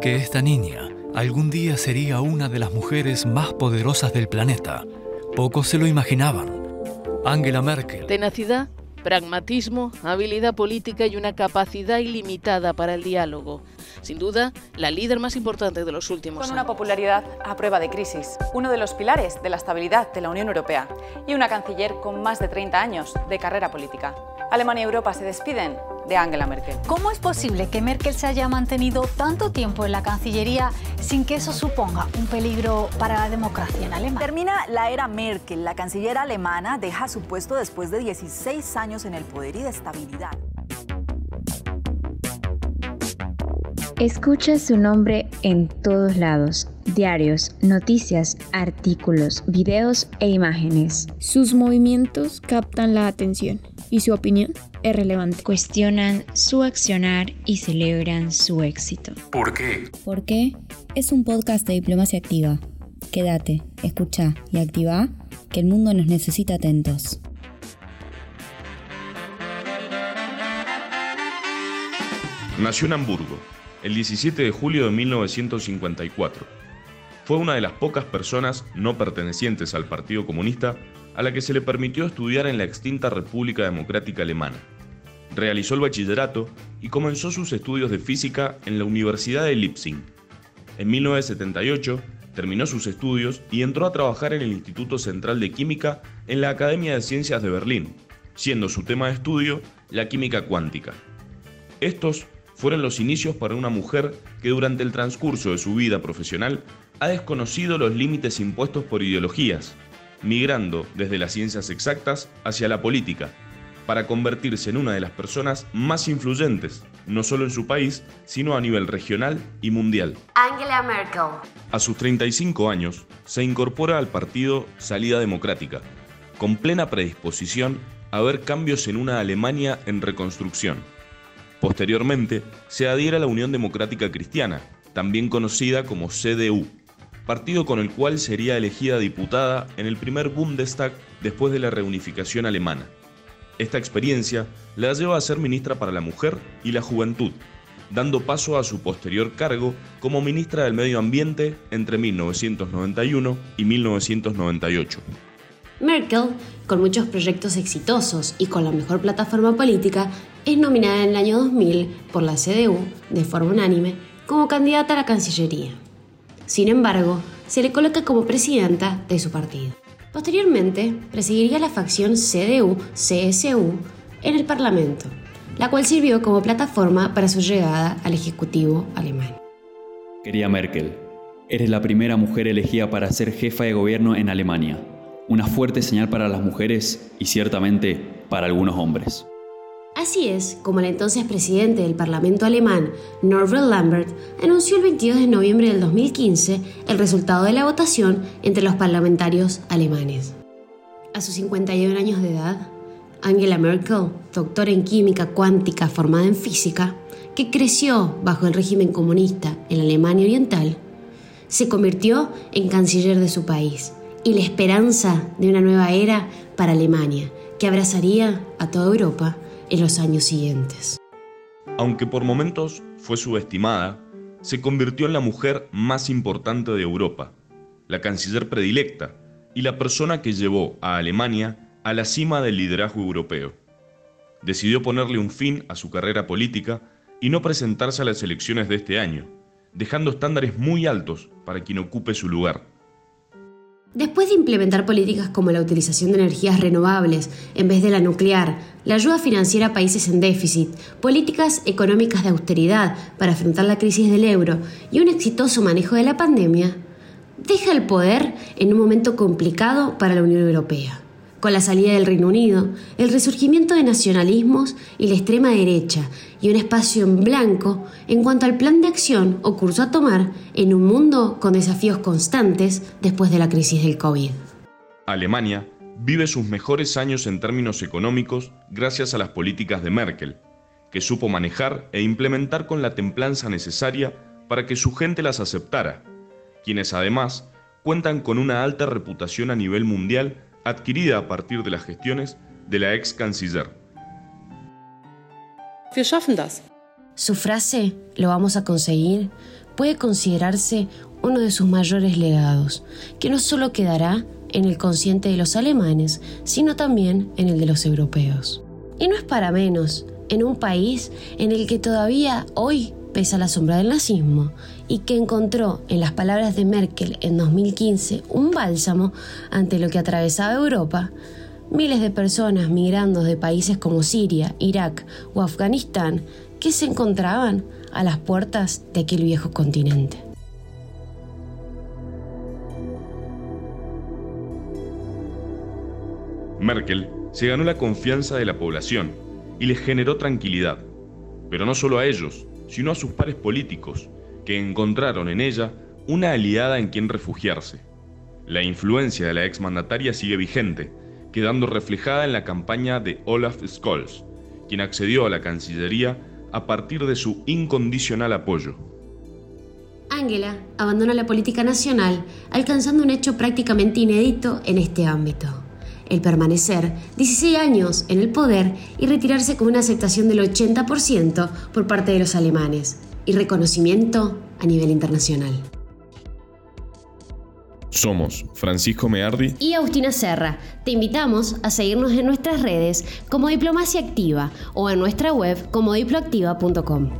Que esta niña algún día sería una de las mujeres más poderosas del planeta. Pocos se lo imaginaban. Angela Merkel. Tenacidad, pragmatismo, habilidad política y una capacidad ilimitada para el diálogo. Sin duda, la líder más importante de los últimos Con una popularidad a prueba de crisis, uno de los pilares de la estabilidad de la Unión Europea y una canciller con más de 30 años de carrera política. Alemania y Europa se despiden de Angela Merkel. ¿Cómo es posible que Merkel se haya mantenido tanto tiempo en la Cancillería sin que eso suponga un peligro para la democracia en Alemania? Termina la era Merkel. La canciller alemana deja su puesto después de 16 años en el poder y de estabilidad. Escucha su nombre en todos lados, diarios, noticias, artículos, videos e imágenes. Sus movimientos captan la atención y su opinión es relevante. Cuestionan su accionar y celebran su éxito. ¿Por qué? ¿Por qué? Es un podcast de diplomacia activa. Quédate, escucha y activa que el mundo nos necesita atentos. Nació en Hamburgo, el 17 de julio de 1954. Fue una de las pocas personas no pertenecientes al Partido Comunista a la que se le permitió estudiar en la extinta República Democrática Alemana. Realizó el bachillerato y comenzó sus estudios de física en la Universidad de Leipzig. En 1978 terminó sus estudios y entró a trabajar en el Instituto Central de Química en la Academia de Ciencias de Berlín, siendo su tema de estudio la química cuántica. Estos fueron los inicios para una mujer que durante el transcurso de su vida profesional ha desconocido los límites impuestos por ideologías, migrando desde las ciencias exactas hacia la política, para convertirse en una de las personas más influyentes, no solo en su país, sino a nivel regional y mundial. Angela Merkel. A sus 35 años, se incorpora al partido Salida Democrática, con plena predisposición a ver cambios en una Alemania en reconstrucción. Posteriormente, se adhiere a la Unión Democrática Cristiana, también conocida como CDU, partido con el cual sería elegida diputada en el primer Bundestag después de la reunificación alemana. Esta experiencia la lleva a ser ministra para la Mujer y la Juventud, dando paso a su posterior cargo como ministra del Medio Ambiente entre 1991 y 1998. Merkel, con muchos proyectos exitosos y con la mejor plataforma política, es nominada en el año 2000 por la CDU, de forma unánime, como candidata a la Cancillería. Sin embargo, se le coloca como presidenta de su partido. Posteriormente, presidiría la facción CDU-CSU en el Parlamento, la cual sirvió como plataforma para su llegada al Ejecutivo alemán. Querida Merkel, eres la primera mujer elegida para ser jefa de gobierno en Alemania, una fuerte señal para las mujeres y ciertamente para algunos hombres. Así es como el entonces presidente del Parlamento alemán, Norbert Lambert, anunció el 22 de noviembre del 2015 el resultado de la votación entre los parlamentarios alemanes. A sus 51 años de edad, Angela Merkel, doctora en química cuántica formada en física, que creció bajo el régimen comunista en Alemania Oriental, se convirtió en canciller de su país y la esperanza de una nueva era para Alemania, que abrazaría a toda Europa en los años siguientes. Aunque por momentos fue subestimada, se convirtió en la mujer más importante de Europa, la canciller predilecta y la persona que llevó a Alemania a la cima del liderazgo europeo. Decidió ponerle un fin a su carrera política y no presentarse a las elecciones de este año, dejando estándares muy altos para quien ocupe su lugar. Después de implementar políticas como la utilización de energías renovables en vez de la nuclear, la ayuda financiera a países en déficit, políticas económicas de austeridad para afrontar la crisis del euro y un exitoso manejo de la pandemia, deja el poder en un momento complicado para la Unión Europea con la salida del Reino Unido, el resurgimiento de nacionalismos y la extrema derecha, y un espacio en blanco en cuanto al plan de acción o curso a tomar en un mundo con desafíos constantes después de la crisis del COVID. Alemania vive sus mejores años en términos económicos gracias a las políticas de Merkel, que supo manejar e implementar con la templanza necesaria para que su gente las aceptara, quienes además cuentan con una alta reputación a nivel mundial adquirida a partir de las gestiones de la ex canciller. Wir schaffen das. Su frase, lo vamos a conseguir, puede considerarse uno de sus mayores legados, que no solo quedará en el consciente de los alemanes, sino también en el de los europeos. Y no es para menos, en un país en el que todavía hoy pesa la sombra del nazismo y que encontró en las palabras de Merkel en 2015 un bálsamo ante lo que atravesaba Europa, miles de personas migrando de países como Siria, Irak o Afganistán que se encontraban a las puertas de aquel viejo continente. Merkel se ganó la confianza de la población y les generó tranquilidad, pero no solo a ellos, sino a sus pares políticos, que encontraron en ella una aliada en quien refugiarse. La influencia de la exmandataria sigue vigente, quedando reflejada en la campaña de Olaf Scholz, quien accedió a la Cancillería a partir de su incondicional apoyo. Angela abandona la política nacional, alcanzando un hecho prácticamente inédito en este ámbito el permanecer 16 años en el poder y retirarse con una aceptación del 80% por parte de los alemanes y reconocimiento a nivel internacional. Somos Francisco Meardi y Agustina Serra. Te invitamos a seguirnos en nuestras redes como Diplomacia Activa o en nuestra web como diploactiva.com.